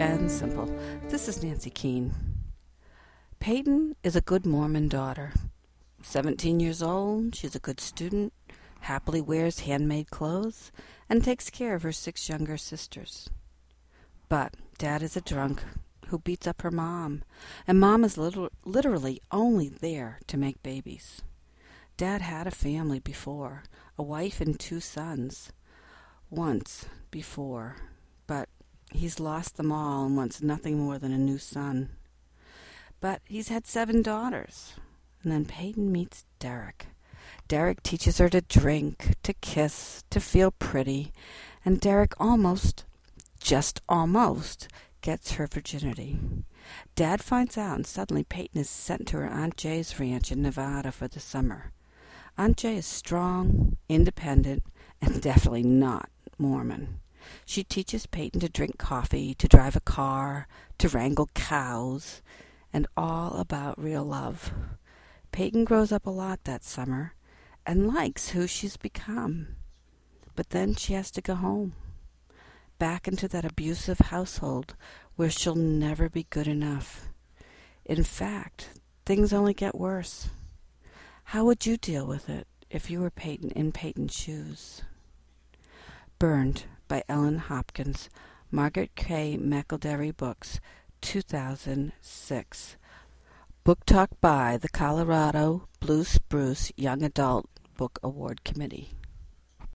and simple. This is Nancy Keane. Peyton is a good Mormon daughter. 17 years old, she's a good student, happily wears handmade clothes, and takes care of her six younger sisters. But Dad is a drunk who beats up her mom, and Mom is liter- literally only there to make babies. Dad had a family before, a wife and two sons. Once before, he's lost them all and wants nothing more than a new son. But he's had seven daughters. And then Peyton meets Derek. Derek teaches her to drink, to kiss, to feel pretty, and Derek almost, just almost, gets her virginity. Dad finds out, and suddenly Peyton is sent to her Aunt J's ranch in Nevada for the summer. Aunt Jay is strong, independent, and definitely not Mormon. She teaches Peyton to drink coffee, to drive a car, to wrangle cows, and all about real love. Peyton grows up a lot that summer and likes who she's become. But then she has to go home, back into that abusive household where she'll never be good enough. In fact, things only get worse. How would you deal with it if you were Peyton in Peyton's shoes? Burned by Ellen Hopkins, Margaret K. McElderry Books, 2006. Book Talk by the Colorado Blue Spruce Young Adult Book Award Committee.